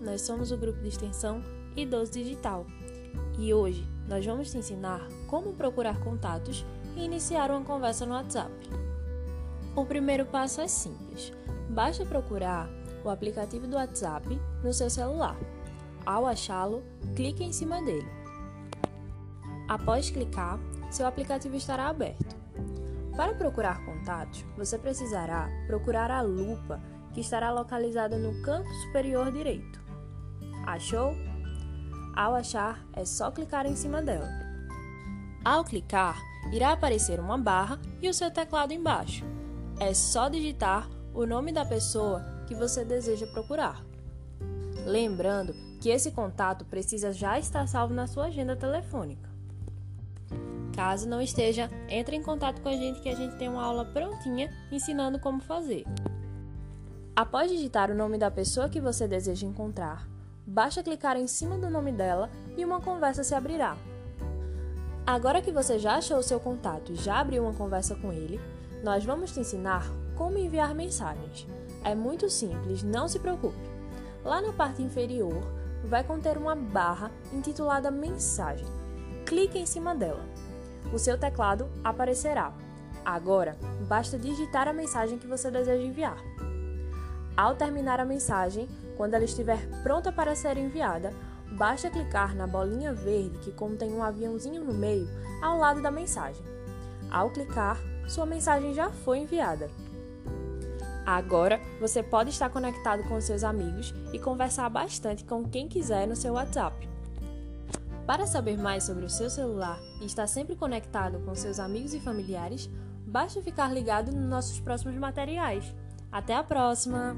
nós somos o grupo de extensão Idoso Digital e hoje nós vamos te ensinar como procurar contatos e iniciar uma conversa no WhatsApp. O primeiro passo é simples, basta procurar o aplicativo do WhatsApp no seu celular. Ao achá-lo, clique em cima dele. Após clicar, seu aplicativo estará aberto. Para procurar contatos, você precisará procurar a lupa que estará localizada no canto superior direito. Achou? Ao achar, é só clicar em cima dela. Ao clicar, irá aparecer uma barra e o seu teclado embaixo. É só digitar o nome da pessoa que você deseja procurar. Lembrando que esse contato precisa já estar salvo na sua agenda telefônica. Caso não esteja, entre em contato com a gente que a gente tem uma aula prontinha ensinando como fazer. Após digitar o nome da pessoa que você deseja encontrar, basta clicar em cima do nome dela e uma conversa se abrirá. Agora que você já achou o seu contato e já abriu uma conversa com ele, nós vamos te ensinar como enviar mensagens. É muito simples, não se preocupe. Lá na parte inferior vai conter uma barra intitulada Mensagem. Clique em cima dela. O seu teclado aparecerá. Agora, basta digitar a mensagem que você deseja enviar. Ao terminar a mensagem, quando ela estiver pronta para ser enviada, basta clicar na bolinha verde que contém um aviãozinho no meio ao lado da mensagem. Ao clicar, sua mensagem já foi enviada. Agora você pode estar conectado com seus amigos e conversar bastante com quem quiser no seu WhatsApp. Para saber mais sobre o seu celular e estar sempre conectado com seus amigos e familiares, basta ficar ligado nos nossos próximos materiais. Até a próxima!